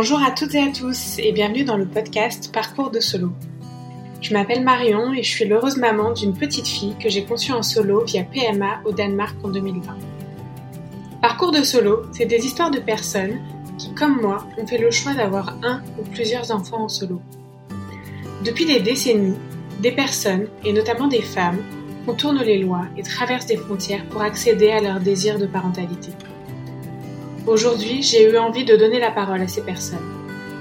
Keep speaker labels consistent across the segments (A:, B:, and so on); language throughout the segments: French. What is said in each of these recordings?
A: Bonjour à toutes et à tous et bienvenue dans le podcast Parcours de solo. Je m'appelle Marion et je suis l'heureuse maman d'une petite fille que j'ai conçue en solo via PMA au Danemark en 2020. Parcours de solo, c'est des histoires de personnes qui, comme moi, ont fait le choix d'avoir un ou plusieurs enfants en solo. Depuis des décennies, des personnes, et notamment des femmes, contournent les lois et traversent des frontières pour accéder à leur désir de parentalité. Aujourd'hui, j'ai eu envie de donner la parole à ces personnes,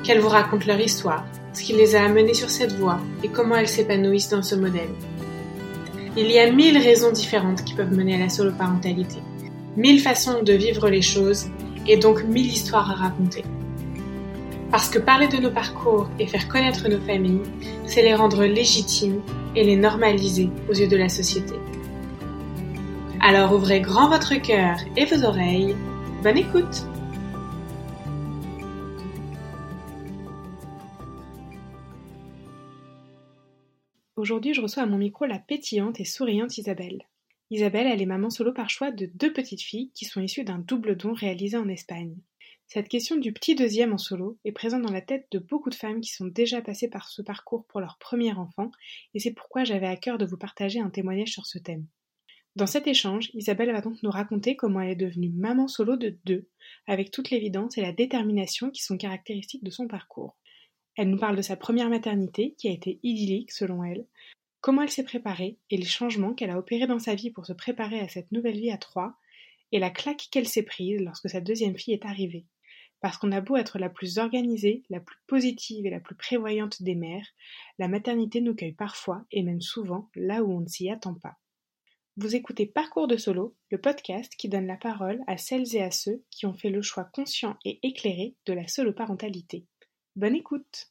A: qu'elles vous racontent leur histoire, ce qui les a amenées sur cette voie et comment elles s'épanouissent dans ce modèle. Il y a mille raisons différentes qui peuvent mener à la soloparentalité, mille façons de vivre les choses et donc mille histoires à raconter. Parce que parler de nos parcours et faire connaître nos familles, c'est les rendre légitimes et les normaliser aux yeux de la société. Alors ouvrez grand votre cœur et vos oreilles Bonne écoute Aujourd'hui, je reçois à mon micro la pétillante et souriante Isabelle. Isabelle, elle est maman solo par choix de deux petites filles qui sont issues d'un double don réalisé en Espagne. Cette question du petit deuxième en solo est présente dans la tête de beaucoup de femmes qui sont déjà passées par ce parcours pour leur premier enfant, et c'est pourquoi j'avais à cœur de vous partager un témoignage sur ce thème. Dans cet échange, Isabelle va donc nous raconter comment elle est devenue maman solo de deux, avec toute l'évidence et la détermination qui sont caractéristiques de son parcours. Elle nous parle de sa première maternité, qui a été idyllique selon elle, comment elle s'est préparée et les changements qu'elle a opérés dans sa vie pour se préparer à cette nouvelle vie à trois, et la claque qu'elle s'est prise lorsque sa deuxième fille est arrivée. Parce qu'on a beau être la plus organisée, la plus positive et la plus prévoyante des mères, la maternité nous cueille parfois, et même souvent, là où on ne s'y attend pas. Vous écoutez Parcours de Solo, le podcast qui donne la parole à celles et à ceux qui ont fait le choix conscient et éclairé de la solo-parentalité. Bonne écoute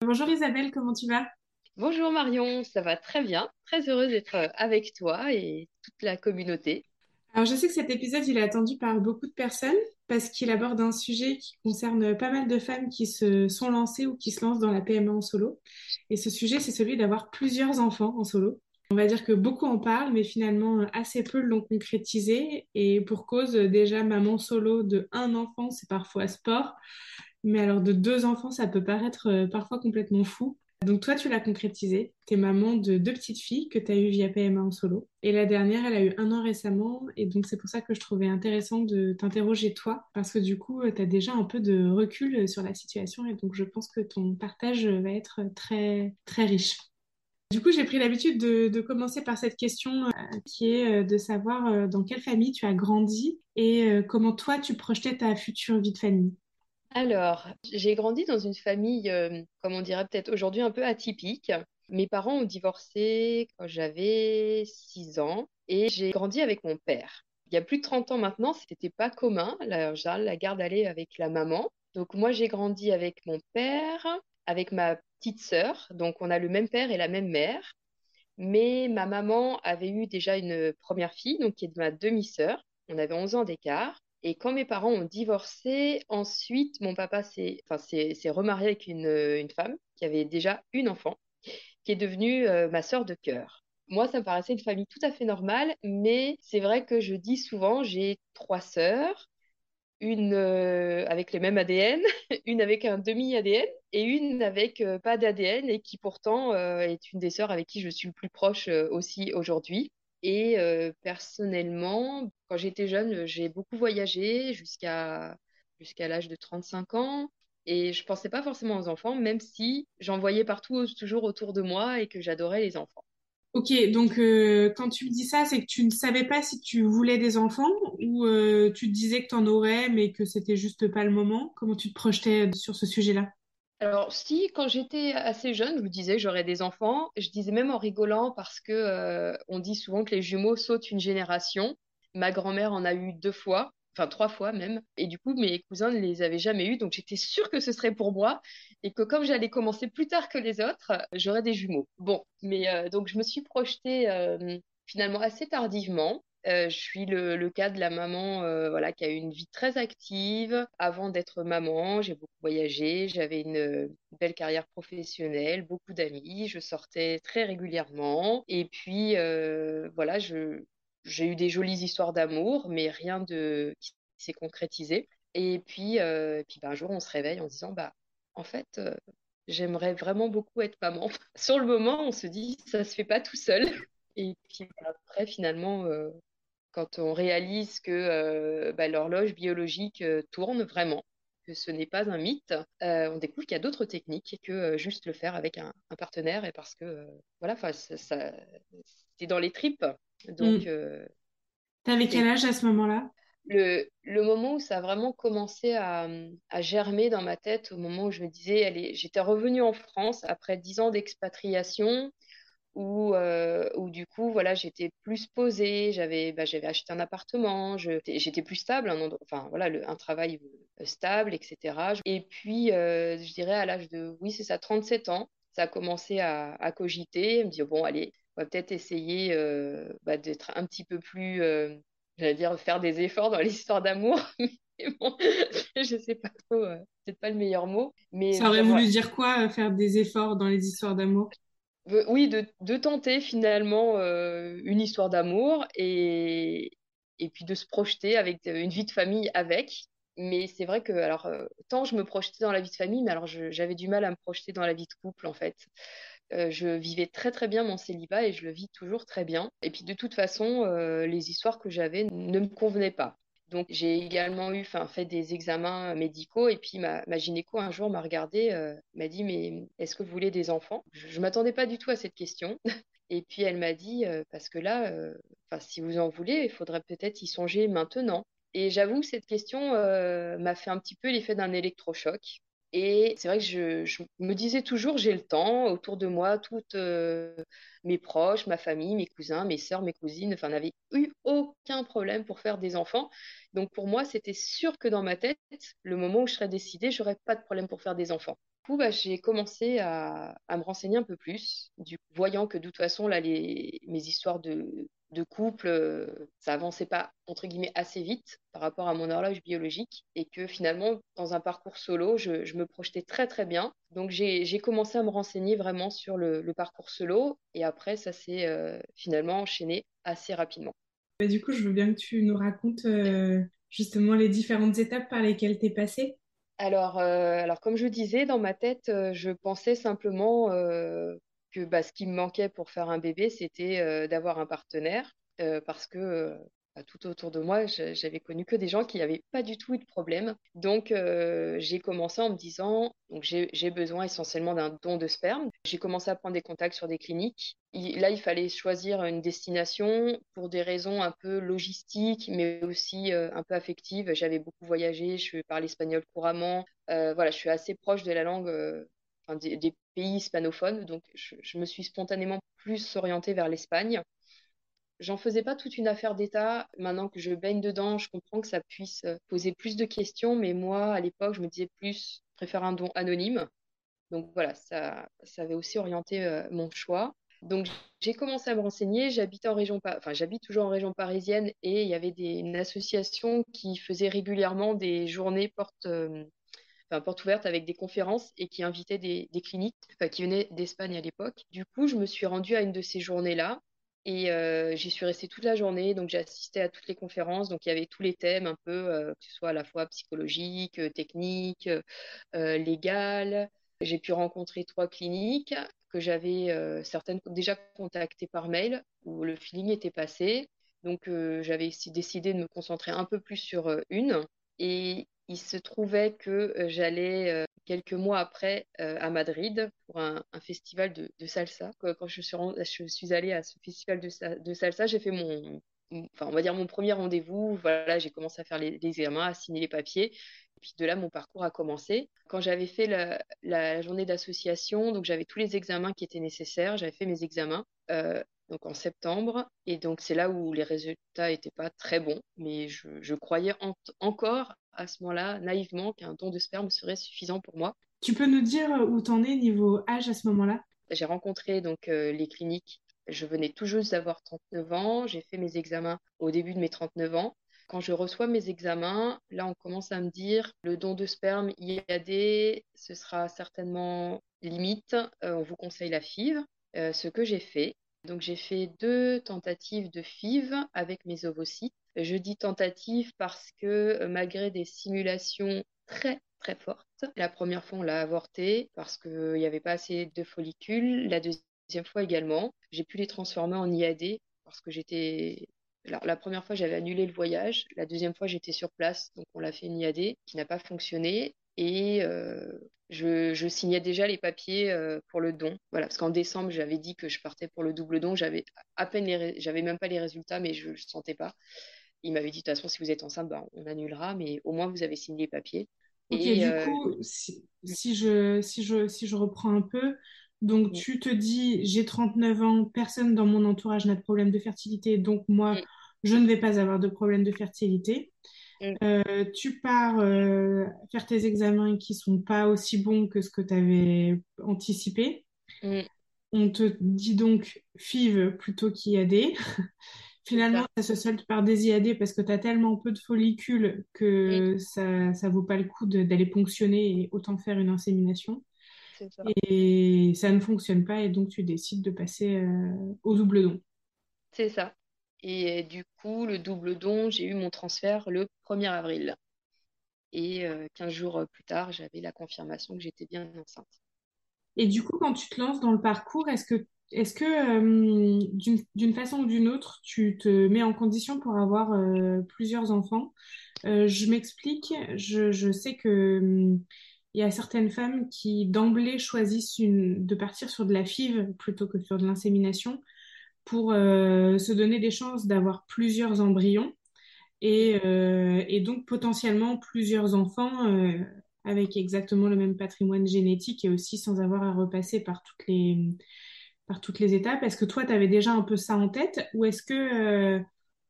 A: Bonjour Isabelle, comment tu vas?
B: Bonjour Marion, ça va très bien. Très heureuse d'être euh, avec toi et toute la communauté.
A: Alors je sais que cet épisode il est attendu par beaucoup de personnes parce qu'il aborde un sujet qui concerne pas mal de femmes qui se sont lancées ou qui se lancent dans la PMA en solo. Et ce sujet c'est celui d'avoir plusieurs enfants en solo. On va dire que beaucoup en parlent, mais finalement assez peu l'ont concrétisé. Et pour cause, déjà, maman solo de un enfant, c'est parfois sport. Mais alors de deux enfants, ça peut paraître euh, parfois complètement fou. Donc toi, tu l'as concrétisé. Tu es maman de deux petites filles que tu as eues via PMA en solo. Et la dernière, elle a eu un an récemment. Et donc c'est pour ça que je trouvais intéressant de t'interroger toi. Parce que du coup, tu as déjà un peu de recul sur la situation. Et donc je pense que ton partage va être très, très riche. Du coup, j'ai pris l'habitude de, commencer par cette question euh, qui est euh, de savoir euh, dans quelle famille tu as grandi et comment toi tu projetais ta future vie de famille.
B: Alors, j'ai grandi dans une famille, comme on dirait peut-être aujourd'hui, un peu atypique. Mes parents ont divorcé quand j'avais 6 ans et j'ai grandi avec mon père. Il y a plus de 30 ans maintenant, ce n'était pas commun. La, la garde allait avec la maman. Donc moi, j'ai grandi avec mon père, avec ma petite sœur, donc on a le même père et la même mère. Mais ma maman avait eu déjà une première fille, donc qui est ma demi-sœur. On avait 11 ans d'écart. Et quand mes parents ont divorcé, ensuite, mon papa s'est enfin, remarié avec une, femme qui avait déjà une enfant, qui est devenue euh, ma sœur de cœur. Moi, ça me paraissait une famille tout à fait normale, mais c'est vrai que je dis souvent, j'ai trois sœurs, une euh, avec les mêmes ADN, une avec un demi-ADN et une avec euh, pas d'ADN et qui pourtant euh, est une des sœurs avec qui je suis le plus proche aussi aujourd'hui. Et personnellement, quand j'étais jeune, j'ai beaucoup voyagé jusqu'à jusqu'à l'âge de 35 ans et je pensais pas forcément aux enfants, même si j'en voyais partout toujours autour de moi et que j'adorais les enfants.
A: Ok, donc euh, quand tu me dis ça, c'est que tu ne savais pas si tu voulais des enfants ou euh, tu te disais que tu en aurais mais que c'était juste pas le moment? Comment tu te projetais sur ce sujet-là?
B: Alors si, quand j'étais assez jeune, je me disais j'aurais des enfants. Je disais même en rigolant parce que euh, on dit souvent que les jumeaux sautent une génération. Ma grand-mère en a eu deux fois enfin trois fois même. Et du coup, mes cousins ne les avaient jamais eus, donc j'étais sûre que ce serait pour moi et que comme j'allais commencer plus tard que les autres, j'aurais des jumeaux. Bon, mais euh, donc je me suis projetée euh, finalement assez tardivement. Euh, je suis le, cas de la maman voilà, qui a eu une vie très active. Avant d'être maman, j'ai beaucoup voyagé, j'avais une belle carrière professionnelle, beaucoup d'amis, je sortais très régulièrement. Et puis, voilà, je, j'ai eu des jolies histoires d'amour, mais rien de qui s'est concrétisé. Et puis, puis bah, un jour, on se réveille en se disant, bah, en fait, j'aimerais vraiment beaucoup être maman. Sur le moment, on se dit, ça se fait pas tout seul. Et puis après, finalement, quand on réalise que bah, l'horloge biologique tourne vraiment, que ce n'est pas un mythe, on découvre qu'il y a d'autres techniques que juste le faire avec un, partenaire et parce que voilà, ça, c'est dans les tripes. Donc,
A: mmh. T'avais quel âge à ce moment-là?
B: Le, le, moment où ça a vraiment commencé à, à, germer dans ma tête, au moment où je me disais, allez, j'étais revenue en France après dix ans d'expatriation, où, euh, où, du coup, voilà, j'étais plus posée, j'avais bah, j'avais acheté un appartement, j'étais plus stable, un enfin voilà, le, un travail euh, stable, etc. Et puis, euh, je dirais à l'âge de, oui, c'est ça, 37 ans, ça a commencé à, à cogiter, me dire, bon, allez, on va peut-être essayer bah, d'être un petit peu plus, j'allais dire, faire des efforts dans l'histoire d'amour. Mais bon, je sais pas trop, c'est pas le meilleur mot. Mais
A: ça aurait voulu dire quoi, faire des efforts dans les histoires d'amour?
B: Oui, de, tenter finalement euh, une histoire d'amour et, et puis de se projeter avec une vie de famille avec. Mais c'est vrai que, alors, euh, tant je me projetais dans la vie de famille, mais alors j'avais du mal à me projeter dans la vie de couple en fait. Euh, je vivais très très bien mon célibat et je le vis toujours très bien. Et puis de toute façon, les histoires que j'avais ne me convenaient pas. Donc j'ai également eu, fait des examens médicaux et puis ma, gynéco un jour m'a regardé, euh, m'a dit mais est-ce que vous voulez des enfants? Je, ne m'attendais pas du tout à cette question. Et puis elle m'a dit euh, parce que là, euh, si vous en voulez, il faudrait peut-être y songer maintenant. Et j'avoue que cette question m'a fait un petit peu l'effet d'un électrochoc. Et c'est vrai que je, me disais toujours, j'ai le temps, autour de moi, toutes euh, mes proches, ma famille, mes cousins, mes sœurs, mes cousines, enfin, n'avaient eu aucun problème pour faire des enfants. Donc pour moi, c'était sûr que dans ma tête, le moment où je serais décidée, j'aurais pas de problème pour faire des enfants. Coup, bah, j'ai commencé à, me renseigner un peu plus, voyant que de toute façon, là, mes histoires de, couple, euh, ça avançait pas entre guillemets assez vite par rapport à mon horloge biologique et que finalement dans un parcours solo, je, me projetais très très bien. Donc j'ai commencé à me renseigner vraiment sur le, parcours solo et après ça s'est euh, finalement enchaîné assez rapidement.
A: Du coup, je veux bien que tu nous racontes euh, justement les différentes étapes par lesquelles tu es passée.
B: Alors, alors, comme je disais, dans ma tête, je pensais simplement que bah, ce qui me manquait pour faire un bébé, c'était euh, d'avoir un partenaire, euh, parce que euh, tout autour de moi, j'avais connu que des gens qui n'avaient pas du tout eu de problème. Donc, j'ai commencé en me disant, donc j'ai besoin essentiellement d'un don de sperme. J'ai commencé à prendre des contacts sur des cliniques. là, il fallait choisir une destination pour des raisons un peu logistiques, mais aussi un peu affectives. J'avais beaucoup voyagé, je parlais espagnol couramment. voilà, je suis assez proche de la langue des, pays hispanophones. Donc, je, me suis spontanément plus orientée vers l'Espagne. J'en faisais pas toute une affaire d'État. Maintenant que je baigne dedans, je comprends que ça puisse poser plus de questions. Mais moi, à l'époque, je me disais plus, je préfère un don anonyme. Donc voilà, ça, ça avait aussi orienté euh, mon choix. Donc j'ai commencé à me renseigner. J'habite en région, enfin j'habite toujours en région parisienne et il y avait des, une association qui faisait régulièrement des journées portes euh, porte ouverte avec des conférences et qui invitait des, cliniques qui venaient d'Espagne à l'époque. Du coup, je me suis rendue à une de ces journées-là et euh, j'y suis restée toute la journée. Donc, j'ai assisté à toutes les conférences. Donc, il y avait tous les thèmes un peu, euh, que ce soit à la fois psychologique, euh, technique, légal. J'ai pu rencontrer trois cliniques que j'avais certaines déjà contactées par mail où le feeling était passé. Donc, j'avais décidé de me concentrer un peu plus sur une. Et il se trouvait que j'allais quelques mois après euh, à Madrid pour un, festival de, salsa. Quand je suis, je suis allée à ce festival de, salsa, j'ai fait mon, enfin, on va dire mon premier rendez-vous. Voilà, j'ai commencé à faire les, examens, à signer les papiers. Et puis de là, mon parcours a commencé. Quand j'avais fait la, journée d'association, donc j'avais tous les examens qui étaient nécessaires. J'avais fait mes examens. donc en septembre. Et donc c'est là où les résultats n'étaient pas très bons, mais je, croyais encore à ce moment-là, naïvement, qu'un don de sperme serait suffisant pour moi.
A: Tu peux nous dire où t'en es niveau âge à ce moment-là?
B: J'ai rencontré donc euh, les cliniques. Je venais tout juste d'avoir 39 ans. J'ai fait mes examens au début de mes 39 ans. Quand je reçois mes examens, là, on commence à me dire le don de sperme IAD, ce sera certainement limite. Euh, on vous conseille la FIV, euh, ce que j'ai fait. Donc j'ai fait deux tentatives de FIV avec mes ovocytes. Je dis tentative parce que euh, malgré des simulations très très fortes, la première fois on l'a avorté parce qu'il n'y avait pas assez de follicules. La deuxième fois également, j'ai pu les transformer en IAD parce que j'étais la première fois, j'avais annulé le voyage. La deuxième fois, j'étais sur place. Donc, on l'a fait une IAD qui n'a pas fonctionné. Et euh, je, signais déjà les papiers euh, pour le don. Voilà, parce qu'en décembre, j'avais dit que je partais pour le double don. J'avais à peine les, j'avais même pas les résultats, mais je ne sentais pas. Il m'avait dit de toute façon, si vous êtes enceinte, ben, on annulera, mais au moins vous avez signé les papiers.
A: Ok, du euh, coup, si, je, si, je, si je reprends un peu, donc tu te dis, j'ai 39 ans, personne dans mon entourage n'a de problème de fertilité, donc moi, je ne vais pas avoir de problème de fertilité. Mm. Euh, tu pars euh, faire tes examens qui sont pas aussi bons que ce que tu avais anticipé. Mm. On te dit donc FIV plutôt qu'IAD. Finalement, ça. se solde par des IAD parce que tu as tellement peu de follicules que ça ne vaut pas le coup d'aller ponctionner et autant faire une insémination. Et ça ne fonctionne pas et donc tu décides de passer euh, au double don.
B: C'est ça. Et du coup, le double don, j'ai eu mon transfert le 1er avril. Et 15 euh, jours plus tard, j'avais la confirmation que j'étais bien enceinte.
A: Et du coup, quand tu te lances dans le parcours, est-ce que, est-ce que euh, d'une façon ou d'une autre, tu te mets en condition pour avoir euh, plusieurs enfants? Je m'explique, je, je, sais que il y a certaines femmes qui d'emblée choisissent de partir sur de la FIV plutôt que sur de l'insémination pour euh, se donner des chances d'avoir plusieurs embryons et, euh, donc potentiellement plusieurs enfants euh, avec exactement le même patrimoine génétique et aussi sans avoir à repasser par toutes les, par toutes les étapes. Est-ce que toi, tu avais déjà un peu ça en tête ou est-ce que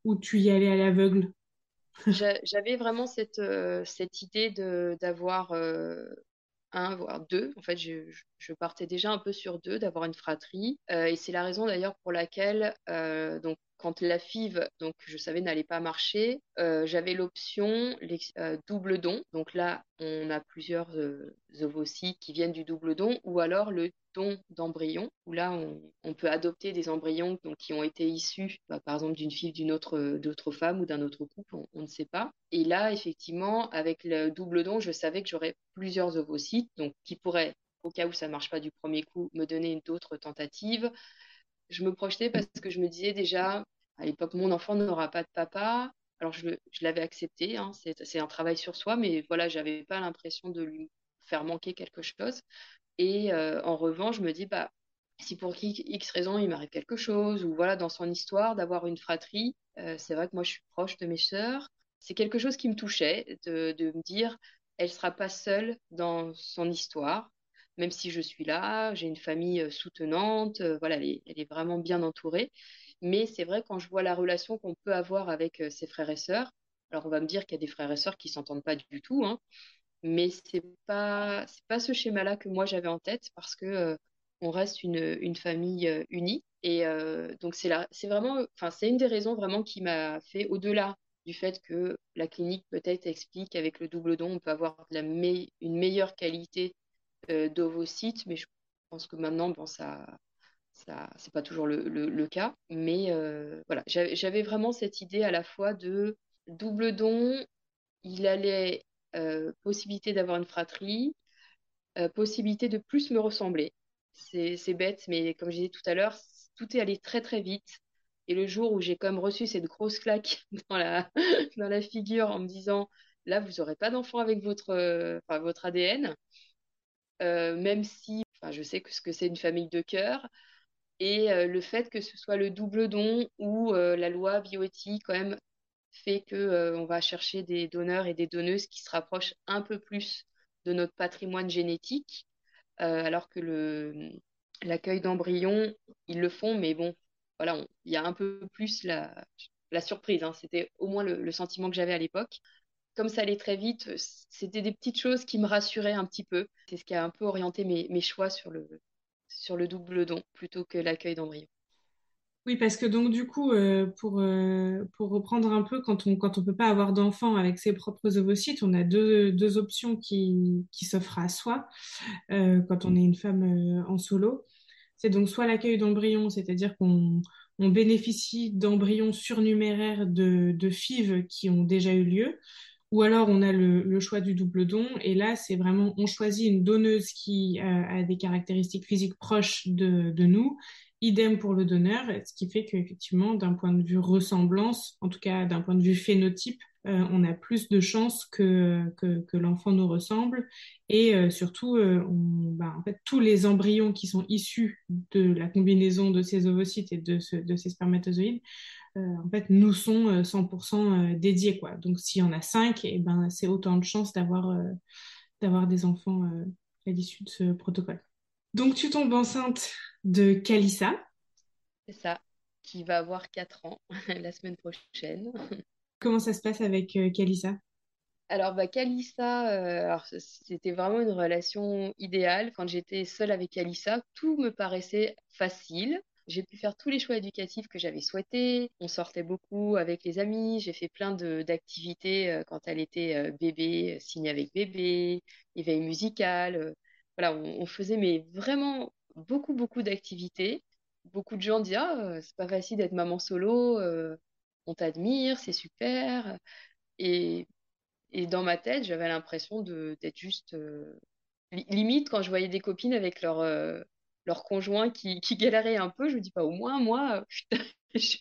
A: ou tu y allais à l'aveugle?
B: J'avais vraiment cette, cette idée d'avoir un, voire deux. En fait, je, partais déjà un peu sur deux, d'avoir une fratrie. Euh, et c'est la raison d'ailleurs pour laquelle, euh, donc, quand la FIV, donc je savais n'allait pas marcher, euh, j'avais l'option double don. Donc là, on a plusieurs ovocytes qui viennent du double don, ou alors le don d'embryons, où là, on, peut adopter des embryons donc, qui ont été issus, bah, par exemple, d'une fille d'une autre, femme ou d'un autre couple, on, ne sait pas. Et là, effectivement, avec le double don, je savais que j'aurais plusieurs ovocytes, donc qui pourraient, au cas où ça ne marche pas du premier coup, me donner d'autres tentatives. Je me projetais parce que je me disais déjà, à l'époque, mon enfant n'aura pas de papa. Alors, je, l'avais accepté, hein, c'est un travail sur soi, mais voilà, j'avais pas l'impression de lui faire manquer quelque chose. Et euh, en revanche, je me dis, bah, si pour X raison il m'arrive quelque chose, ou voilà, dans son histoire, d'avoir une fratrie, euh, c'est vrai que moi je suis proche de mes sœurs, c'est quelque chose qui me touchait, de, me dire, elle sera pas seule dans son histoire, même si je suis là, j'ai une famille euh, soutenante, voilà, elle est, vraiment bien entourée. Mais c'est vrai, quand je vois la relation qu'on peut avoir avec ses frères et sœurs, alors on va me dire qu'il y a des frères et sœurs qui s'entendent pas du tout, hein, mais c'est pas c'est pas ce schéma-là que moi j'avais en tête parce que euh, on reste une, famille euh, unie et euh, donc c'est là c'est vraiment enfin c'est une des raisons vraiment qui m'a fait au-delà du fait que la clinique peut-être explique qu'avec le double don on peut avoir une meilleure qualité d'ovocytes mais je pense que maintenant bon ça ça c'est pas toujours le, le, cas mais voilà j'avais vraiment cette idée à la fois de double don il allait euh, possibilité d'avoir une fratrie, euh, possibilité de plus me ressembler. C'est bête, mais comme je disais tout à l'heure, tout est allé très très vite. Et le jour où j'ai comme reçu cette grosse claque dans la, dans la figure en me disant là, vous n'aurez pas d'enfant avec votre, euh, votre ADN, même si je sais que ce que c'est une famille de cœur, et le fait que ce soit le double don ou la loi bioéthique quand même fait que euh, on va chercher des donneurs et des donneuses qui se rapprochent un peu plus de notre patrimoine génétique, euh, alors que le l'accueil d'embryons, ils le font, mais bon, voilà, il y a un peu plus la, la surprise. Hein. C'était au moins le, sentiment que j'avais à l'époque. Comme ça allait très vite, c'était des petites choses qui me rassuraient un petit peu. C'est ce qui a un peu orienté mes, choix sur le, sur le double don plutôt que l'accueil d'embryons.
A: Oui, parce que donc du coup, euh, pour, euh, pour reprendre un peu, quand on quand on peut pas avoir d'enfant avec ses propres ovocytes, on a deux, deux options qui, qui s'offrent à soi euh, quand on est une femme en solo. C'est donc soit l'accueil d'embryons, c'est-à-dire qu'on on bénéficie d'embryons surnuméraires de, de FIV qui ont déjà eu lieu, ou alors on a le, choix du double don, et là c'est vraiment on choisit une donneuse qui euh, a des caractéristiques physiques proches de, nous, idem pour le donneur, ce qui fait qu'effectivement d'un point de vue ressemblance, en tout cas d'un point de vue phénotype, euh, on a plus de chances que, l'enfant nous ressemble. Et euh, surtout, bah, tous les embryons qui sont issus de la combinaison de ces ovocytes et de ces spermatozoïdes, en fait, nous sont 100% dédiés. Quoi. Donc, s'il y en a 5, et eh ben, c'est autant de chances d'avoir d'avoir des enfants à l'issue de ce protocole. Donc, tu tombes enceinte de Kalissa.
B: C'est ça, qui va avoir 4 ans la semaine prochaine.
A: Comment ça se passe avec euh, Kalissa?
B: Alors, bah, Kalissa, euh, c'était vraiment une relation idéale. Quand j'étais seule avec Kalissa, tout me paraissait facile. J'ai pu faire tous les choix éducatifs que j'avais souhaités. On sortait beaucoup avec les amis. J'ai fait plein d'activités euh, quand elle était bébé, signe avec bébé, éveil musical. voilà, on, faisait mais vraiment beaucoup, beaucoup d'activités. Beaucoup de gens disent Ah, c'est pas facile d'être maman solo on t'admire, c'est super. Et, et, dans ma tête, j'avais l'impression d'être juste. Euh, limite, quand je voyais des copines avec leur, euh, leur conjoint qui, qui un peu, je me dis pas, au moins, moi, je,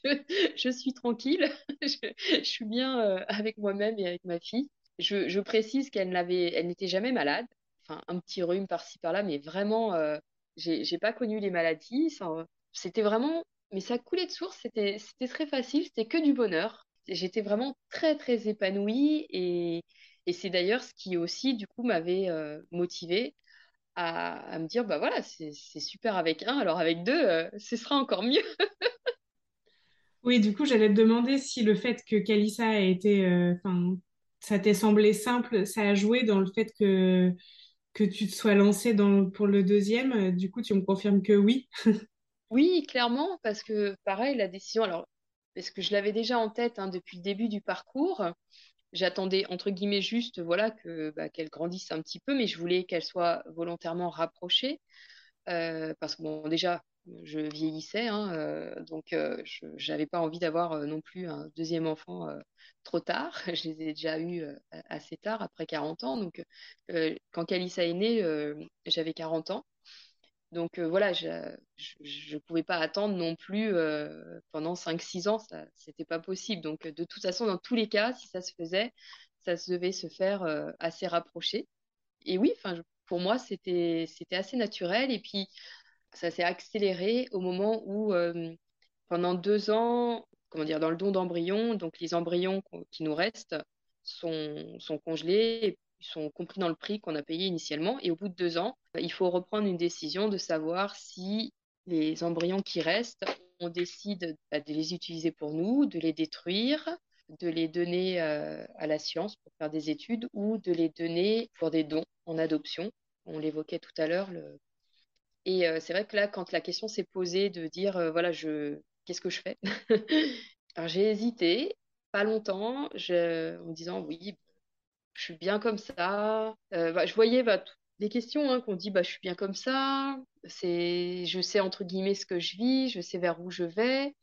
B: je, suis tranquille, je, suis bien euh, avec moi-même et avec ma fille. Je, précise qu'elle n'avait, elle n'était jamais malade, enfin un petit rhume par-ci par-là, mais vraiment, j'ai pas connu les maladies. C'était vraiment mais ça coulait de source, c'était très facile, c'était que du bonheur. J'étais vraiment très très épanouie et, et c'est d'ailleurs ce qui aussi du coup m'avait euh, motivée à, à, me dire bah voilà c'est super avec un, alors avec deux euh, ce sera encore mieux.
A: oui, du coup j'allais te demander si le fait que Kalissa a été, euh, enfin ça t'ait semblé simple, ça a joué dans le fait que que tu te sois lancée dans, pour le deuxième. Du coup tu me confirmes que oui.
B: Oui, clairement, parce que pareil, la décision, alors, parce que je l'avais déjà en tête hein, depuis le début du parcours, j'attendais entre guillemets juste voilà que bah, qu'elle grandisse un petit peu, mais je voulais qu'elle soit volontairement rapprochée, euh, parce que bon, déjà, je vieillissais, hein, euh, donc euh, je n'avais pas envie d'avoir non plus un deuxième enfant trop tard. Je les ai déjà eus assez tard, après 40 ans. Donc, quand Calissa est née, j'avais 40 ans. Donc euh, voilà, je ne pouvais pas attendre non plus euh, pendant 5-6 ans, ça c'était pas possible. Donc de toute façon, dans tous les cas, si ça se faisait, ça devait se faire euh, assez rapproché. Et oui, pour moi, c'était c'était assez naturel. Et puis ça s'est accéléré au moment où pendant deux ans, comment dire, dans le don d'embryons, donc les embryons qui nous restent sont, sont congelés sont compris dans le prix qu'on a payé initialement. Et au bout de deux ans, il faut reprendre une décision de savoir si les embryons qui restent, on décide bah, de les utiliser pour nous, de les détruire, de les donner euh, à la science pour faire des études ou de les donner pour des dons en adoption. On l'évoquait tout à l'heure. Et euh, c'est vrai que là, quand la question s'est posée de dire, euh, voilà, je, qu'est-ce que je fais? Alors j'ai hésité, pas longtemps, en me disant, oui, je suis bien comme ça. Euh, bah, je voyais bah, des questions hein, qu'on dit bah, je suis bien comme ça. C'est, je sais entre guillemets ce que je vis, je sais vers où je vais.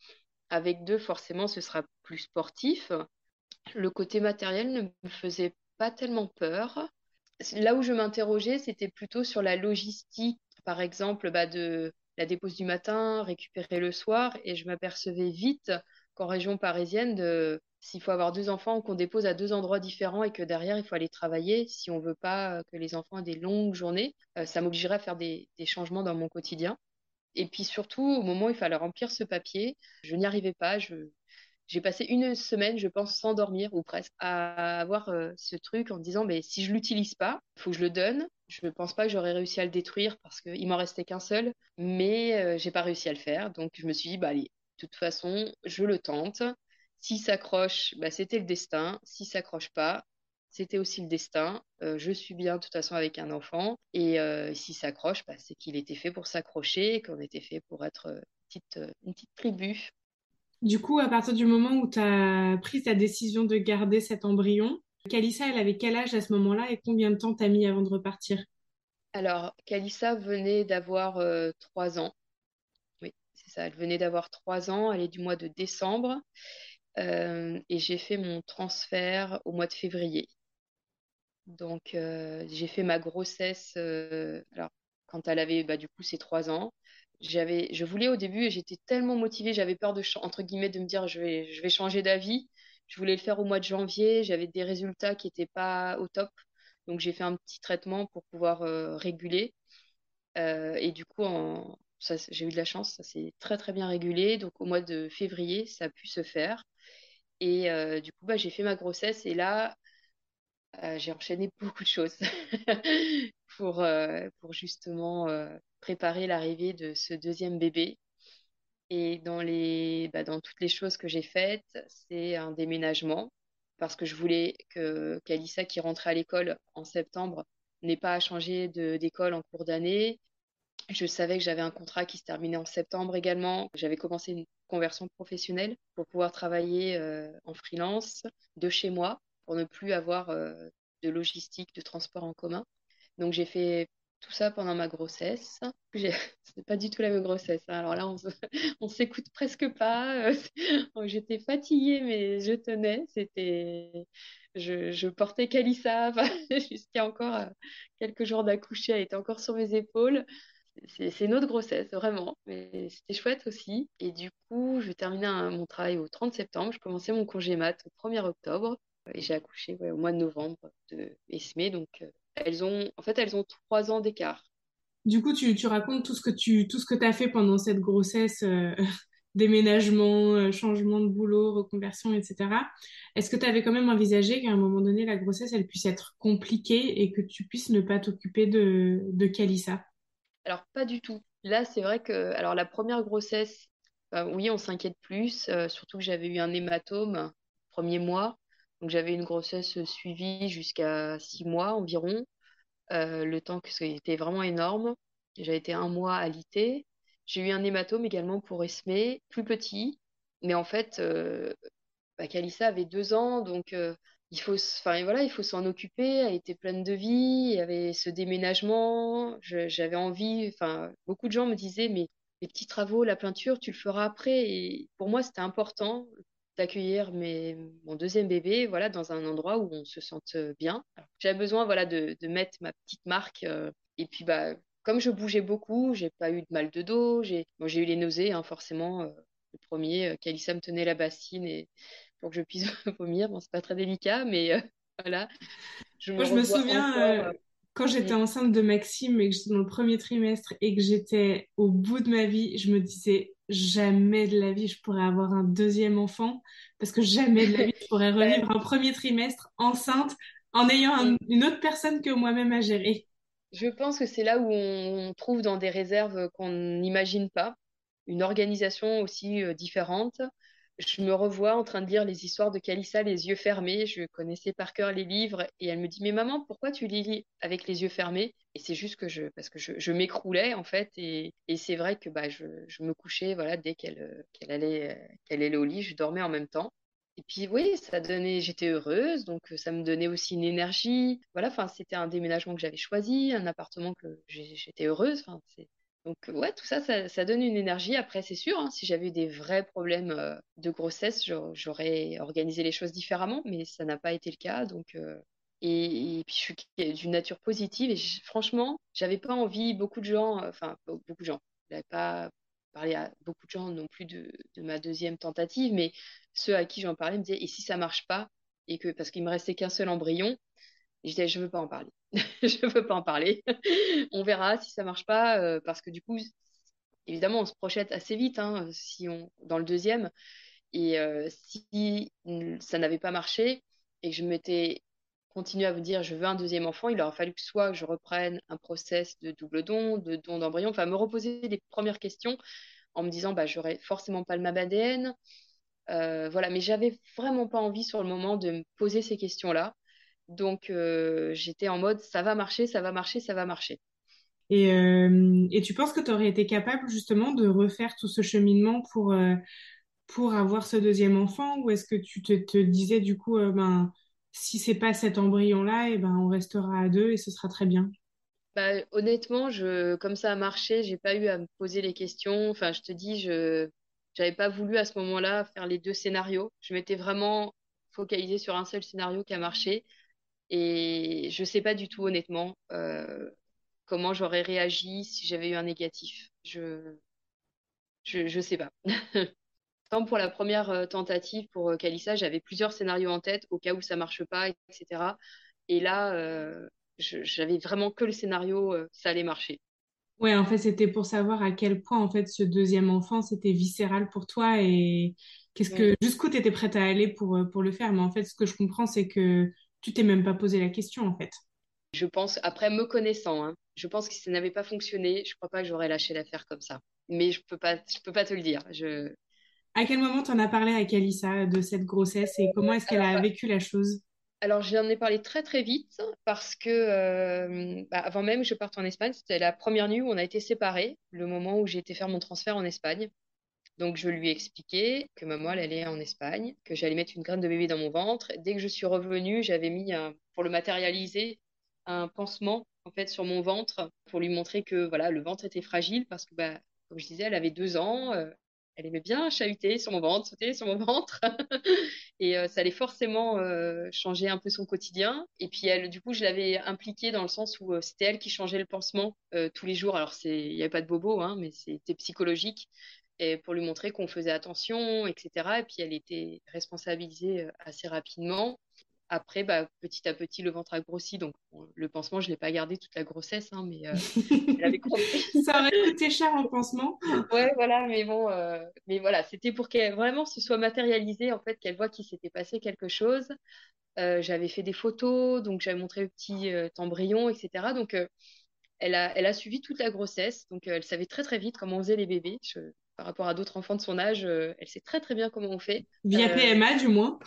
B: Avec deux, forcément, ce sera plus sportif. Le côté matériel ne me faisait pas tellement peur. Là où je m'interrogeais, c'était plutôt sur la logistique, par exemple, bah, de la dépose du matin, récupérer le soir, et je m'apercevais vite qu'en région parisienne, de s'il faut avoir deux enfants qu'on dépose à deux endroits différents et que derrière il faut aller travailler, si on veut pas que les enfants aient des longues journées, euh, ça m'obligerait à faire des, changements dans mon quotidien. Et puis surtout, au moment où il fallait remplir ce papier, je n'y arrivais pas. j'ai passé une semaine, je pense, sans dormir ou presque, à avoir euh, ce truc en disant, mais si je l'utilise pas, il faut que je le donne. Je ne pense pas que j'aurais réussi à le détruire parce qu'il m'en restait qu'un seul, mais euh, j'ai pas réussi à le faire. Donc je me suis dit, bah allez, de toute façon, je le tente. S'il s'accroche, bah, c'était le destin. S'il s'accroche pas, c'était aussi le destin. Euh, je suis bien de toute façon avec un enfant. Et euh, s'il s'accroche, bah, c'est qu'il était fait pour s'accrocher, qu'on était fait pour être euh, petite, une petite tribu.
A: Du coup, à partir du moment où tu as pris ta décision de garder cet embryon, Kalissa, elle avait quel âge à ce moment-là et combien de temps t'as mis avant de repartir?
B: Alors, Kalissa venait d'avoir trois ans. ça. Elle venait d'avoir trois ans, elle est du mois de décembre. Et j'ai fait mon transfert au mois de février. Donc, j'ai fait ma grossesse alors, quand elle avait bah, du coup ses trois ans. J'avais, je voulais au début et j'étais tellement motivée, j'avais peur de, entre guillemets, de me dire je vais, je vais changer d'avis. Je voulais le faire au mois de janvier, j'avais des résultats qui n'étaient pas au top. Donc j'ai fait un petit traitement pour pouvoir réguler. et du coup, j'ai eu de la chance, ça s'est très très bien régulé. Donc au mois de février, ça a pu se faire. Et du coup, bah, j'ai fait ma grossesse et là, euh, j'ai enchaîné beaucoup de choses pour, euh, pour justement euh, préparer l'arrivée de ce deuxième bébé. Et dans, les, bah, dans toutes les choses que j'ai faites, c'est un déménagement parce que je voulais que Kalissa, qui rentrait à l'école en septembre, n'ait pas à changer d'école en cours d'année. Je savais que j'avais un contrat qui se terminait en septembre également. J'avais commencé une conversion professionnelle pour pouvoir travailler en freelance de chez moi pour ne plus avoir euh, de logistique, de transport en commun. Donc j'ai fait tout ça pendant ma grossesse. n'est pas du tout la même grossesse. Hein. Alors là, on s'écoute presque pas. J'étais fatiguée, mais je tenais. C'était, je, je portais Calissa jusqu'à encore euh, quelques jours d'accoucher. Elle était encore sur mes épaules. C'est une autre grossesse, vraiment. Mais c'était chouette aussi. Et du coup, je terminais mon travail au 30 septembre. Je commençais mon congé mat au 1er octobre. Et j'ai accouché au mois de novembre de Esme. Donc, euh, elles ont, en fait, elles ont trois ans d'écart.
A: Du coup, tu, tu, racontes tout ce que tu tout ce que as fait pendant cette grossesse, euh, déménagement, euh, changement de boulot, reconversion, etc. Est-ce que tu avais quand même envisagé qu'à un moment donné, la grossesse, elle puisse être compliquée et que tu puisses ne pas t'occuper de, de Kalissa?
B: Alors, pas du tout. Là, c'est vrai que alors la première grossesse, oui, on s'inquiète plus, surtout que j'avais eu un hématome premier mois. Donc j'avais une grossesse suivie jusqu'à six mois environ, euh, le temps que c'était vraiment énorme. J'ai été un mois alité. J'ai eu un hématome également pour Esme, plus petit, mais en fait, euh, bah, avait deux ans, donc euh, il faut, enfin voilà, il faut s'en occuper. Elle était pleine de vie, il y avait ce déménagement. J'avais envie, enfin beaucoup de gens me disaient, mais les petits travaux, la peinture, tu le feras après. Et pour moi, c'était important d'accueillir mon deuxième bébé voilà dans un endroit où on se sente bien. J'avais besoin voilà de, mettre ma petite marque euh, et puis bah comme je bougeais beaucoup, j'ai pas eu de mal de dos, j'ai bon, j'ai eu les nausées hein, forcément euh, le premier euh, Kalissa me tenait la bassine et pour que je puisse vomir, bon c'est pas très délicat mais voilà.
A: Je me, Moi, je me souviens quand j'étais enceinte de Maxime et que j'étais dans le premier trimestre et que j'étais au bout de ma vie, je me disais jamais de la vie je pourrais avoir un deuxième enfant parce que jamais de la vie je pourrais revivre un premier trimestre enceinte en ayant une autre personne que moi-même à gérer.
B: Je pense que c'est là où on trouve dans des réserves qu'on n'imagine pas une organisation aussi euh, différente, je me revois en train de lire les histoires de Calissa les yeux fermés. Je connaissais par cœur les livres et elle me dit Mais maman, pourquoi tu les lis avec les yeux fermés? Et c'est juste que je, parce que je, m'écroulais en fait. Et, c'est vrai que bah, je, me couchais voilà, dès qu'elle allait, qu'elle allait au lit, je dormais en même temps. Et puis oui, ça donnait, j'étais heureuse, donc ça me donnait aussi une énergie. Voilà, enfin, c'était un déménagement que j'avais choisi, un appartement que j'étais heureuse. Enfin, donc ouais, tout ça, ça, donne une énergie. Après, c'est sûr, hein, si j'avais eu des vrais problèmes euh, de grossesse, j'aurais organisé les choses différemment, mais ça n'a pas été le cas. Donc euh, et, puis je suis d'une nature positive et franchement, j'avais pas envie. Beaucoup de gens, euh, enfin beaucoup de gens, n'avais pas parlé à beaucoup de gens non plus de, de ma deuxième tentative, mais ceux à qui j'en parlais me disaient et si ça marche pas? Et que parce qu'il me restait qu'un seul embryon, je disais je veux pas en parler. je veux pas en parler. on verra si ça marche pas, euh, parce que du coup, évidemment, on se projette assez vite hein, si on, dans le deuxième. Et euh, si ça n'avait pas marché et que je m'étais continué à vous dire je veux un deuxième enfant, il aurait fallu que soit je reprenne un process de double don, de don d'embryon, enfin me reposer les premières questions en me disant bah j'aurais forcément pas le même ADN. Euh, voilà, mais j'avais vraiment pas envie sur le moment de me poser ces questions-là. Donc, euh, j'étais en mode, ça va marcher, ça va marcher, ça va marcher.
A: Et, euh, et tu penses que tu aurais été capable justement de refaire tout ce cheminement pour, euh, pour avoir ce deuxième enfant? Ou est-ce que tu te, te, disais du coup, ben, si c'est pas cet embryon-là, et eh ben, on restera à deux et ce sera très bien?
B: Bah, honnêtement, je, comme ça a marché, j'ai pas eu à me poser les questions. Enfin, je te dis, je n'avais pas voulu à ce moment-là faire les deux scénarios. Je m'étais vraiment focalisée sur un seul scénario qui a marché. Et je sais pas du tout, honnêtement, euh, comment j'aurais réagi si j'avais eu un négatif. Je, je, je sais pas. Tant pour la première euh, tentative pour euh, Kalissa, j'avais plusieurs scénarios en tête au cas où ça marche pas, etc. Et là, euh, j'avais vraiment que le scénario, euh, ça allait marcher.
A: Ouais, en fait, c'était pour savoir à quel point, en fait, ce deuxième enfant, c'était viscéral pour toi et qu'est-ce que, jusqu'où tu étais prête à aller pour, pour le faire. Mais en fait, ce que je comprends, c'est que tu t'es même pas posé la question, en fait.
B: Je pense, après me connaissant, hein, je pense que si ça n'avait pas fonctionné, je crois pas que j'aurais lâché l'affaire comme ça. Mais je peux pas, je peux pas te le dire. Je...
A: À quel moment tu en as parlé avec Alissa de cette grossesse et comment est-ce qu'elle a vécu la chose?
B: Alors, j'en ai parlé très très vite parce que euh, bah, avant même que je parte en Espagne, c'était la première nuit où on a été séparés, le moment où j'ai été faire mon transfert en Espagne. Donc, je lui ai expliqué que maman, elle allait en Espagne, que j'allais mettre une graine de bébé dans mon ventre. Dès que je suis revenue, j'avais mis, un, pour le matérialiser, un pansement en fait sur mon ventre pour lui montrer que voilà, le ventre était fragile parce que, bah, comme je disais, elle avait deux ans, euh, elle aimait bien chahuter sur mon ventre, sauter sur mon ventre. et euh, ça allait forcément euh, changer un peu son quotidien. Et puis, elle, du coup, je l'avais impliquée dans le sens où euh, c'était elle qui changeait le pansement tous les jours. Alors, il n'y avait pas de bobo, hein, mais c'était psychologique. Et pour lui montrer qu'on faisait attention, etc. Et puis, elle était responsabilisée assez rapidement. Après, bah, petit à petit, le ventre a grossi. Donc, le pansement, je ne l'ai pas gardé toute la grossesse, hein, mais euh, elle avait compris.
A: Ça aurait coûté cher en pansement.
B: ouais, voilà, mais bon, euh, mais voilà, c'était pour qu'elle vraiment se soit matérialisée, en fait, qu'elle voit qu'il s'était passé quelque chose. Euh, j'avais fait des photos, donc j'avais montré le petit embryon, etc. Donc, elle, a, elle a suivi toute la grossesse. Donc, elle savait très, très vite comment on faisait les bébés. Par rapport à d'autres enfants de son âge, elle sait très, très bien comment on fait.
A: Via PMA, du moins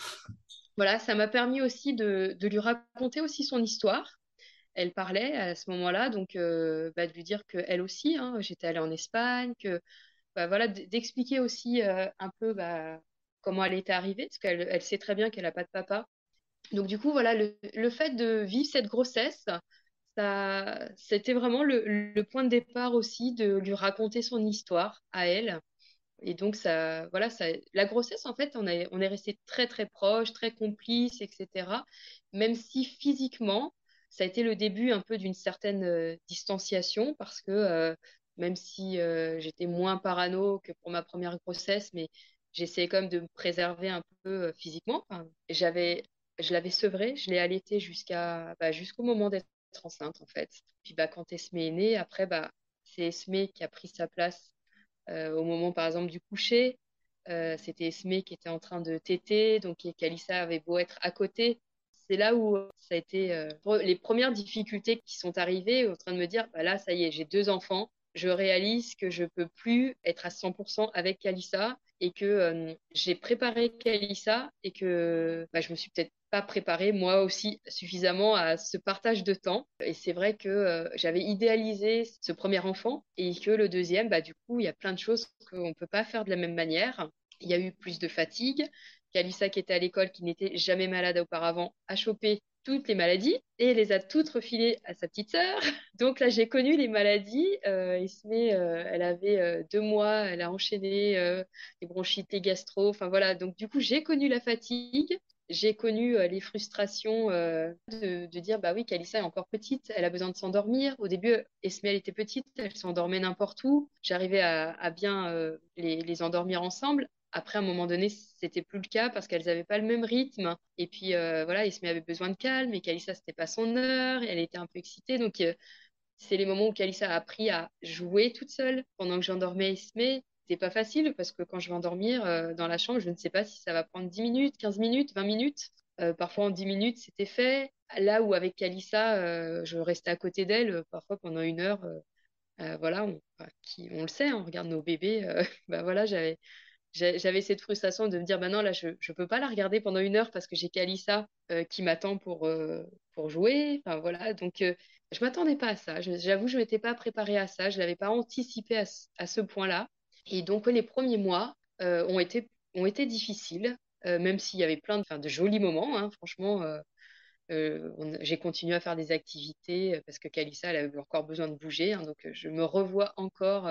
B: voilà, ça m'a permis aussi de, lui raconter aussi son histoire. Elle parlait à ce moment-là, donc euh, bah, de lui dire qu'elle aussi, hein, j'étais allée en Espagne, que bah, voilà, d'expliquer aussi euh, un peu bah, comment elle était arrivée, parce qu'elle elle sait très bien qu'elle n'a pas de papa. Donc du coup, voilà, le, fait de vivre cette grossesse, ça, c'était vraiment le, point de départ aussi de lui raconter son histoire à elle. Et donc, ça, voilà, la grossesse, en fait, on, est resté très, très proches, très complices, etc. Même si physiquement, ça a été le début un peu d'une certaine euh, distanciation parce que euh, même si euh, j'étais moins parano que pour ma première grossesse, mais j'essayais quand même de me préserver un peu physiquement. j'avais, je l'avais sevré, je l'ai allaité jusqu'à, bah, jusqu'au moment d'être enceinte, en fait. Puis, bah, quand Esmé est née, après, bah, c'est Esmé qui a pris sa place euh, au moment, par exemple, du coucher, euh, c'était Esmé qui était en train de téter, donc Kalissa avait beau être à côté. C'est là où ça a été euh, les premières difficultés qui sont arrivées, en train de me dire, bah là, ça y est, j'ai deux enfants, je réalise que je peux plus être à 100% avec Kalissa et que j'ai préparé Kalissa et que bah, je me suis peut-être pas préparé moi aussi suffisamment à ce partage de temps. Et c'est vrai que euh, j'avais idéalisé ce premier enfant et que le deuxième, bah, du coup, il y a plein de choses qu'on ne peut pas faire de la même manière. Il y a eu plus de fatigue. Kalissa, qui était à l'école, qui n'était jamais malade auparavant, a chopé toutes les maladies et les a toutes refilées à sa petite sœur. Donc là, j'ai connu les maladies. Euh, euh elle avait euh, deux mois, elle a enchaîné les bronchites, les gastro. Enfin voilà, donc du coup, j'ai connu la fatigue j'ai connu euh, les frustrations euh, de, dire bah oui, Kalissa est encore petite, elle a besoin de s'endormir. Au début, Esme, elle était petite, elle s'endormait n'importe où. J'arrivais à, bien euh, les, endormir ensemble. Après, à un moment donné, c'était plus le cas parce qu'elles n'avaient pas le même rythme. Et puis, voilà, Esme avait besoin de calme et Kalissa, c'était pas son heure. elle était un peu excitée. Donc, c'est les moments où Kalissa a appris à jouer toute seule pendant que j'endormais Esme c'est pas facile parce que quand je vais endormir euh, dans la chambre, je ne sais pas si ça va prendre 10 minutes, 15 minutes, 20 minutes. Euh, parfois en 10 minutes, c'était fait. Là où avec Kalissa, euh, je restais à côté d'elle parfois pendant une heure. voilà, on, le sait, hein, on regarde nos bébés. bah voilà, j'avais j'avais cette frustration de me dire, bah non, là, je ne peux pas la regarder pendant une heure parce que j'ai Kalissa qui m'attend pour, pour jouer. Enfin, voilà, donc je m'attendais pas à ça. J'avoue, je ne m'étais pas préparée à ça. Je l'avais pas anticipé à, à ce point-là. Et donc, les premiers mois euh, ont, été, ont été difficiles, euh, même s'il y avait plein de, jolis moments. Hein, franchement, euh, j'ai continué à faire des activités parce que Kalissa, elle avait encore besoin de bouger. Hein, donc, je me revois encore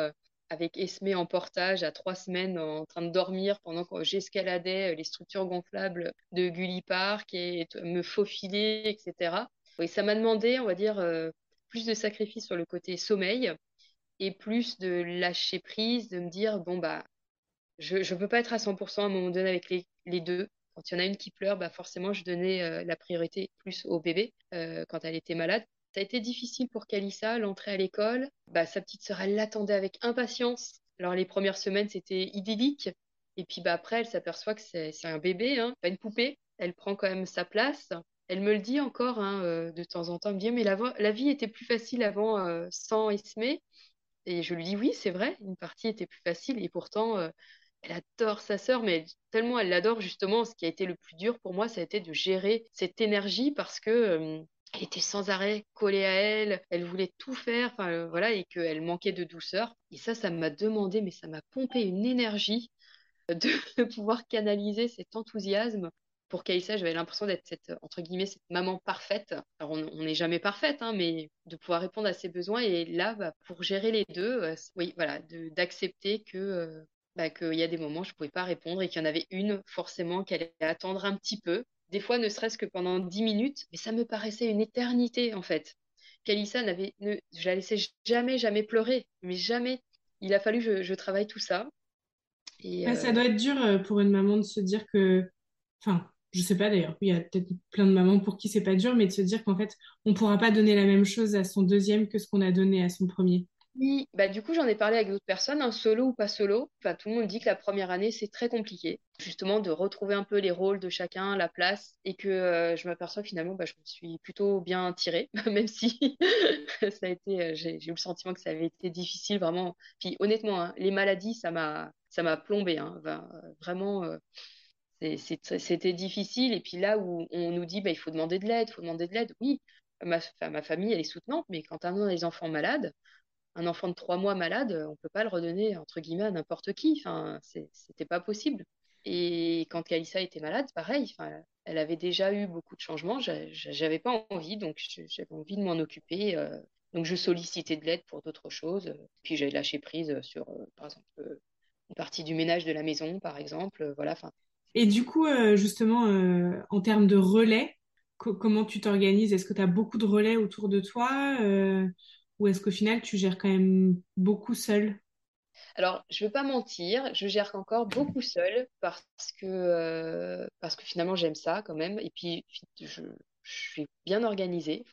B: avec Esmé en portage à trois semaines en train de dormir pendant que j'escaladais les structures gonflables de Gully Park et me faufiler, etc. Et ça m'a demandé, on va dire, plus de sacrifices sur le côté sommeil et plus de lâcher prise, de me dire, bon, bah, je ne peux pas être à 100% à un moment donné avec les, deux. Quand il y en a une qui pleure, bah forcément, je donnais euh, la priorité plus au bébé euh, quand elle était malade. Ça a été difficile pour Kalissa, l'entrée à l'école. Bah, sa petite sœur, elle l'attendait avec impatience. Alors, les premières semaines, c'était idyllique. Et puis, bah, après, elle s'aperçoit que c'est un bébé, hein, pas une poupée. Elle prend quand même sa place. Elle me le dit encore hein, euh, de temps en temps. Elle me dit, mais la, la vie était plus facile avant sans Esmé. Et je lui dis, oui, c'est vrai, une partie était plus facile. Et pourtant, elle adore sa sœur, mais tellement elle l'adore, justement, ce qui a été le plus dur pour moi, ça a été de gérer cette énergie parce que euh, elle était sans arrêt collée à elle, elle voulait tout faire, enfin euh, voilà, et qu'elle manquait de douceur. Et ça, ça m'a demandé, mais ça m'a pompé une énergie de pouvoir canaliser cet enthousiasme. Pour Kaïssa, j'avais l'impression d'être cette, entre guillemets, cette maman parfaite. Alors, on n'est jamais parfaite, hein, mais de pouvoir répondre à ses besoins. Et là, bah, pour gérer les deux, euh, oui, voilà, d'accepter que bah, qu'il y a des moments où je ne pouvais pas répondre et qu'il y en avait une forcément qui allait attendre un petit peu. Des fois, ne serait-ce que pendant dix minutes, mais ça me paraissait une éternité en fait. Kalissa n'avait, ne, je la laissais jamais, jamais pleurer, mais jamais. Il a fallu que je, travaille tout ça.
A: Et, Ça euh, doit être dur euh, pour une maman de se dire que, enfin, je sais pas d'ailleurs, il y a peut-être plein de mamans pour qui c'est pas dur, mais de se dire qu'en fait, on pourra pas donner la même chose à son deuxième que ce qu'on a donné à son premier.
B: Bah, du coup, j'en ai parlé avec d'autres personnes, un solo ou pas solo. Enfin, tout le monde dit que la première année, c'est très compliqué, justement, de retrouver un peu les rôles de chacun, la place, et que euh, je m'aperçois finalement, bah, je me suis plutôt bien tirée, même si ça a été, euh, j'ai eu le sentiment que ça avait été difficile, vraiment. Puis honnêtement, hein, les maladies, ça m'a, plombé, hein. vraiment. Euh, c'était difficile. Et puis là où on nous dit, bah, il faut demander de l'aide, il faut demander de l'aide, oui, ma, ma famille, elle est soutenante, mais quand on a des enfants malades, un enfant de trois mois malade, on ne peut pas le redonner, entre guillemets, à n'importe qui. Enfin, c'était pas possible. Et quand Kalissa était malade, pareil, elle avait déjà eu beaucoup de changements. J'avais pas envie, donc j'avais envie de m'en occuper. Euh. donc je sollicitais de l'aide pour d'autres choses. Puis j'ai lâché prise sur, euh, par exemple, euh, une partie du ménage de la maison, par exemple. Voilà. Enfin.
A: Et du coup, justement, en termes de relais, comment tu t'organises? Est-ce que tu as beaucoup de relais autour de toi ou est-ce qu'au final, tu gères quand même beaucoup seul
B: alors, je ne veux pas mentir, je gère encore beaucoup seul parce que, euh, parce que finalement, j'aime ça quand même. Et puis, je, suis bien organisée.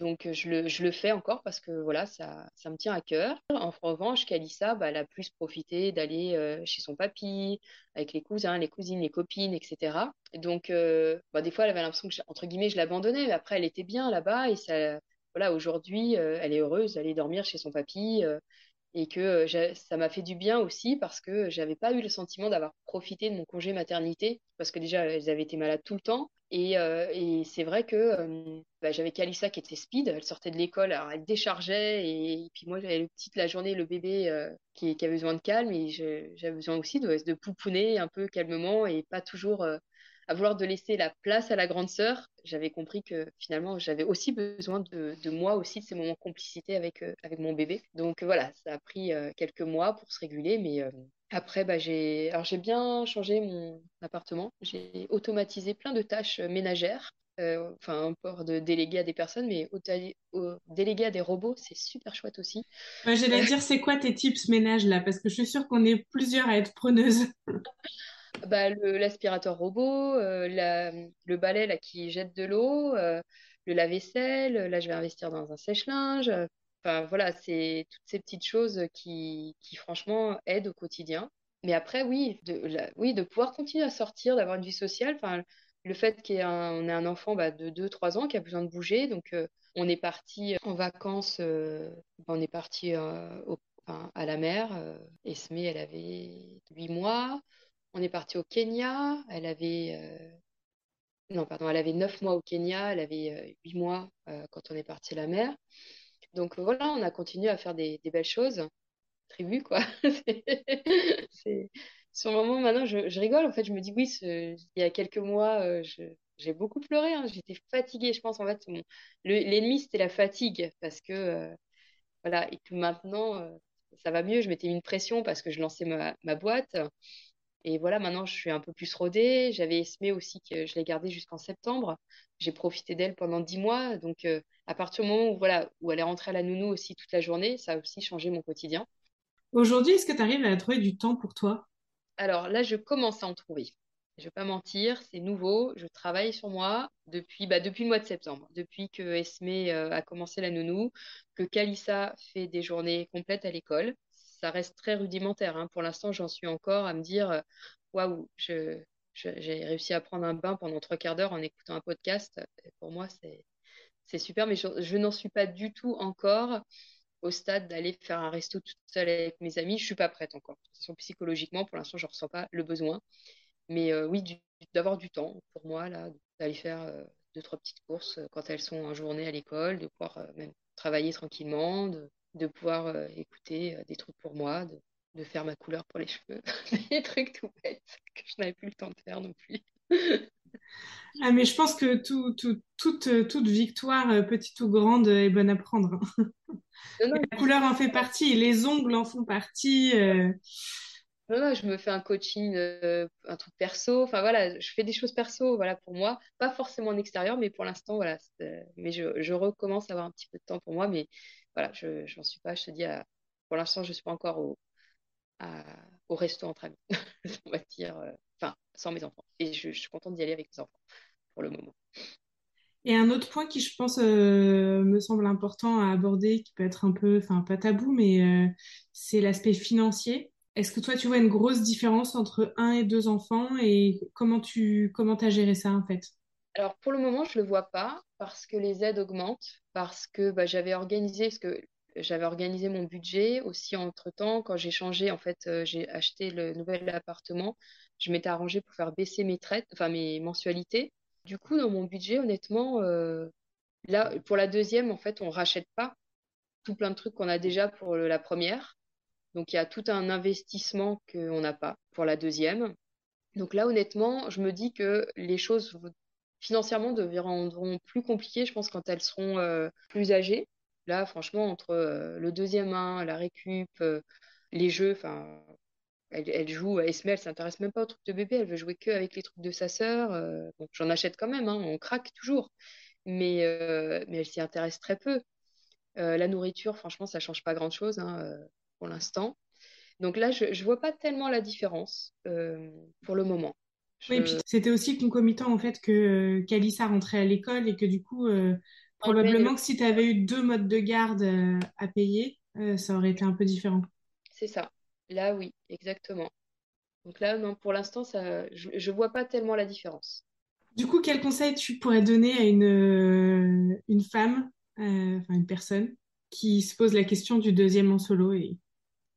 B: donc, je le, je le, fais encore parce que voilà, ça, ça me tient à cœur. En revanche, Kalissa, bah, elle a plus profité d'aller euh, chez son papy, avec les cousins, les cousines, les copines, etc. donc, euh, bah, des fois, elle avait l'impression que, entre guillemets, je l'abandonnais. Mais après, elle était bien là-bas et ça, voilà, aujourd'hui, euh, elle est heureuse d'aller dormir chez son papy euh, et que euh, ça m'a fait du bien aussi parce que j'avais pas eu le sentiment d'avoir profité de mon congé maternité parce que déjà elles avaient été malades tout le temps. Et, c'est vrai que bah, j'avais Kalissa qui était speed, elle sortait de l'école, alors elle déchargeait et, puis moi j'avais le petit la journée le bébé qui, qui, avait besoin de calme et j'avais besoin aussi de, de pouponner un peu calmement et pas toujours à vouloir de laisser la place à la grande sœur, j'avais compris que finalement j'avais aussi besoin de, moi aussi de ces moments de complicité avec, euh, avec mon bébé. Donc voilà, ça a pris euh, quelques mois pour se réguler, mais euh, après bah, j'ai alors j'ai bien changé mon appartement, j'ai automatisé plein de tâches ménagères. enfin, un port de déléguer à des personnes, mais au, déléguer à des robots, c'est super chouette aussi.
A: J'allais dire, c'est quoi tes tips ménage là? Parce que je suis sûre qu'on est plusieurs à être preneuses.
B: bah, L'aspirateur robot, euh, le balai là, qui jette de l'eau, euh, le lave-vaisselle, là je vais investir dans un sèche-linge. Enfin voilà, c'est toutes ces petites choses qui, qui franchement aident au quotidien. Mais après, oui, de, oui, de pouvoir continuer à sortir, d'avoir une vie sociale. Enfin, le fait qu'on ait, un, enfant bah, de 2-3 ans qui a besoin de bouger. Donc, euh, on est parti en vacances, on est parti à la mer. Esme, elle avait 8 mois. On est parti au Kenya. Elle avait. Euh, non, pardon, elle avait 9 mois au Kenya. Elle avait 8 euh, mois euh, quand on est parti la mer. Donc voilà, on a continué à faire des, belles choses. Tribu, quoi. sur le moment, maintenant, je, rigole. En fait, je me dis, oui, il y a quelques mois, j'ai beaucoup pleuré. Hein. J'étais fatiguée, je pense. En fait, l'ennemi, c'était la fatigue. Parce que, voilà, et que maintenant, ça va mieux. Je m'étais mis une pression parce que je lançais ma, boîte. Et voilà, maintenant, je suis un peu plus rodée. J'avais Esmé aussi, que je l'ai gardée jusqu'en septembre. J'ai profité d'elle pendant dix mois. Donc, à partir du moment où, voilà, où elle est rentrée à la nounou aussi toute la journée, ça a aussi changé mon quotidien.
A: Aujourd'hui, est-ce que tu arrives à trouver du temps pour toi?
B: Alors là, je commence à en trouver. Je ne vais pas mentir, c'est nouveau. Je travaille sur moi depuis, bah, depuis le mois de septembre, depuis que Esmé euh, a commencé la nounou, que Kalissa fait des journées complètes à l'école. Ça reste très rudimentaire. Hein. Pour l'instant, j'en suis encore à me dire euh, waouh, j'ai réussi à prendre un bain pendant trois quarts d'heure en écoutant un podcast. Pour moi, c'est super, mais je n'en suis pas du tout encore au stade d'aller faire un resto toute seule avec mes amis. Je suis pas prête encore. De toute façon, psychologiquement, pour l'instant, je ressens pas le besoin. Mais euh, oui, d'avoir du temps pour moi, là, d'aller faire euh, deux, trois petites courses quand elles sont en journée à l'école, de pouvoir même travailler tranquillement, pouvoir écouter des trucs pour moi, de, faire ma couleur pour les cheveux, des trucs tout bêtes que je n'avais plus le temps de faire non plus.
A: Ah, mais je pense que tout, toute, toute victoire, petite ou grande, est bonne à prendre. la couleur en fait partie, les ongles en font partie. Euh.
B: Non, non, je me fais un coaching, euh, un truc perso. Enfin voilà, je fais des choses perso, voilà pour moi, pas forcément en extérieur, mais pour l'instant voilà. Mais je, recommence à avoir un petit peu de temps pour moi, mais voilà, je n'en suis pas. Je te dis, pour l'instant, je suis pas encore au, au resto entre amis, on va dire. Euh, enfin, sans mes enfants. Et je, je suis contente d'y aller avec mes enfants pour le moment.
A: Et un autre point qui, je pense, euh, me semble important à aborder, qui peut être un peu, enfin, pas tabou, mais euh, c'est l'aspect financier. Est-ce que toi, tu vois une grosse différence entre un et deux enfants et comment tu comment as géré ça en fait?
B: Alors pour le moment, je le vois pas parce que les aides augmentent, parce que bah, j'avais organisé, parce que j'avais organisé mon budget aussi entre temps. Quand j'ai changé, en fait, euh, j'ai acheté le nouvel appartement. Je m'étais arrangé pour faire baisser mes traites, enfin mes mensualités. Du coup, dans mon budget, honnêtement, euh, là, pour la deuxième, en fait, on rachète pas tout plein de trucs qu'on a déjà pour la première. Donc, il y a tout un investissement qu'on n'a pas pour la deuxième. Donc là, honnêtement, je me dis que les choses financièrement deviendront plus compliquées, je pense, quand elles seront euh, plus âgées. Là, franchement, entre euh, le deuxième 1, la récup, les jeux, enfin, elle, joue, Esme, elle s'intéresse même pas aux trucs de bébé, elle veut jouer que avec les trucs de sa sœur. Euh, j'en achète quand même, hein, on craque toujours, mais, euh, mais elle s'y intéresse très peu. Euh, la nourriture, franchement, ça change pas grand-chose hein, pour l'instant. Donc là, je ne vois pas tellement la différence pour le moment.
A: Oui, et puis c'était aussi concomitant en fait que Kalissa rentrait à l'école et que du coup, probablement que si tu avais eu deux modes de garde à payer, ça aurait été un peu différent.
B: C'est ça. Là, oui, exactement. Donc là, non, pour l'instant, ça, je ne vois pas tellement la différence.
A: Du coup, quel conseil tu pourrais donner à une, euh, une femme, euh, enfin une personne, qui se pose la question du deuxième en solo et...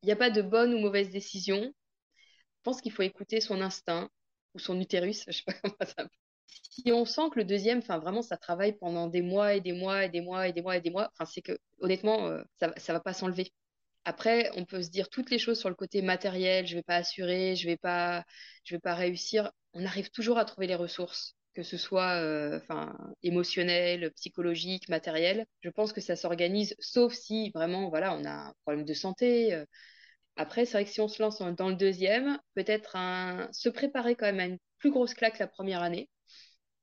B: Il n'y a pas de bonne ou mauvaise décision. Je pense qu'il faut écouter son instinct ou son utérus, je sais pas comment ça Si on sent que le deuxième, enfin vraiment, ça travaille pendant des mois et des mois et des mois et des mois et des mois, enfin c'est que honnêtement, euh, ça, ne va pas s'enlever. Après, on peut se dire toutes les choses sur le côté matériel, je vais pas assurer, je vais pas, je vais pas réussir. On arrive toujours à trouver les ressources, que ce soit euh, enfin émotionnel, psychologique, matériel. Je pense que ça s'organise, sauf si vraiment, voilà, on a un problème de santé. Euh. Après, c'est vrai que si on se lance dans le deuxième, peut-être se préparer quand même à une plus grosse claque la première année.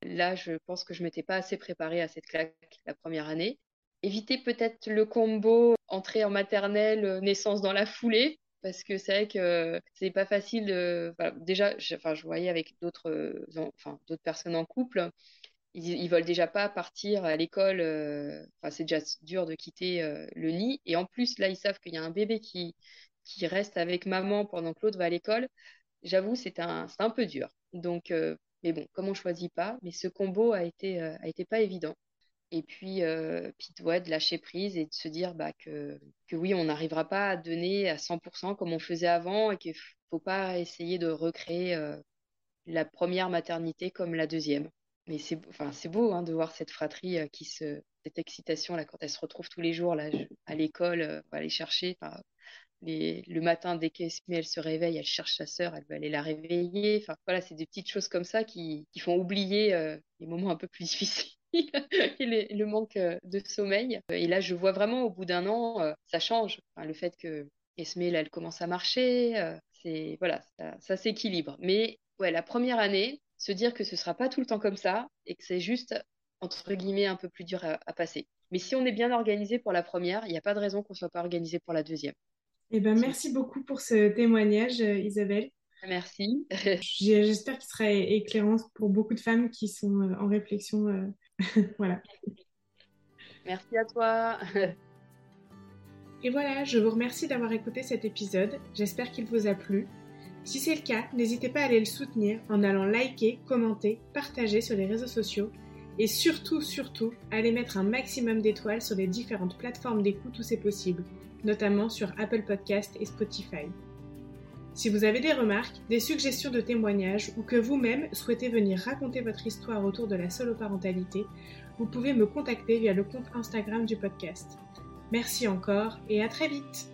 B: Là, je pense que je m'étais pas assez préparée à cette claque la première année éviter peut-être le combo entrée en maternelle, euh, naissance dans la foulée, parce que c'est vrai que c'est pas facile. déjà, je, enfin, je voyais avec d'autres, euh, enfin, personnes en couple, ils, ils veulent déjà pas partir à l'école. Euh, enfin, c'est déjà dur de quitter le nid, et en plus là, ils savent qu'il y a un bébé qui qui reste avec maman pendant que l'autre va à l'école. J'avoue, c'est un, un peu dur. Donc, mais bon, comme on choisit pas, mais ce combo a été a été pas évident. Et puis, euh, puis de lâcher prise et de se dire bah, que, que oui, on n'arrivera pas à donner à 100% comme on faisait avant et qu'il ne faut pas essayer de recréer euh, la première maternité comme la deuxième. Mais c'est enfin, beau hein, de voir cette fratrie euh, qui se. cette excitation là quand elle se retrouve tous les jours là, à l'école, euh, aller chercher. Le matin, dès qu'Esme elle se réveille, elle cherche sa sœur, elle veut aller la réveiller. Enfin, voilà, c'est des petites choses comme ça qui, font oublier euh, les moments un peu plus difficiles. et le manque euh, de sommeil. Et là, je vois vraiment au bout d'un an, euh, ça change. le fait que Esme, là, elle commence à marcher, c'est voilà, ça, s'équilibre. Mais ouais, la première année, se dire que ce sera pas tout le temps comme ça et que c'est juste entre guillemets un peu plus dur à, passer. Mais si on est bien organisé pour la première, il n'y a pas de raison qu'on ne soit pas organisé pour la deuxième.
A: Eh ben, merci beaucoup pour ce témoignage, euh, Isabelle.
B: Merci.
A: J'espère qu'il sera éclairant pour beaucoup de femmes qui sont euh, en réflexion. Euh, voilà.
B: Merci à toi.
A: Et voilà, je vous remercie d'avoir écouté cet épisode. J'espère qu'il vous a plu. Si c'est le cas, n'hésitez pas à aller le soutenir en allant liker, commenter, partager sur les réseaux sociaux et surtout, surtout, allez mettre un maximum d'étoiles sur les différentes plateformes d'écoute où c'est possible, notamment sur Apple Podcast et Spotify. Si vous avez des remarques, des suggestions de témoignages ou que vous-même souhaitez venir raconter votre histoire autour de la soloparentalité, vous pouvez me contacter via le compte Instagram du podcast. Merci encore et à très vite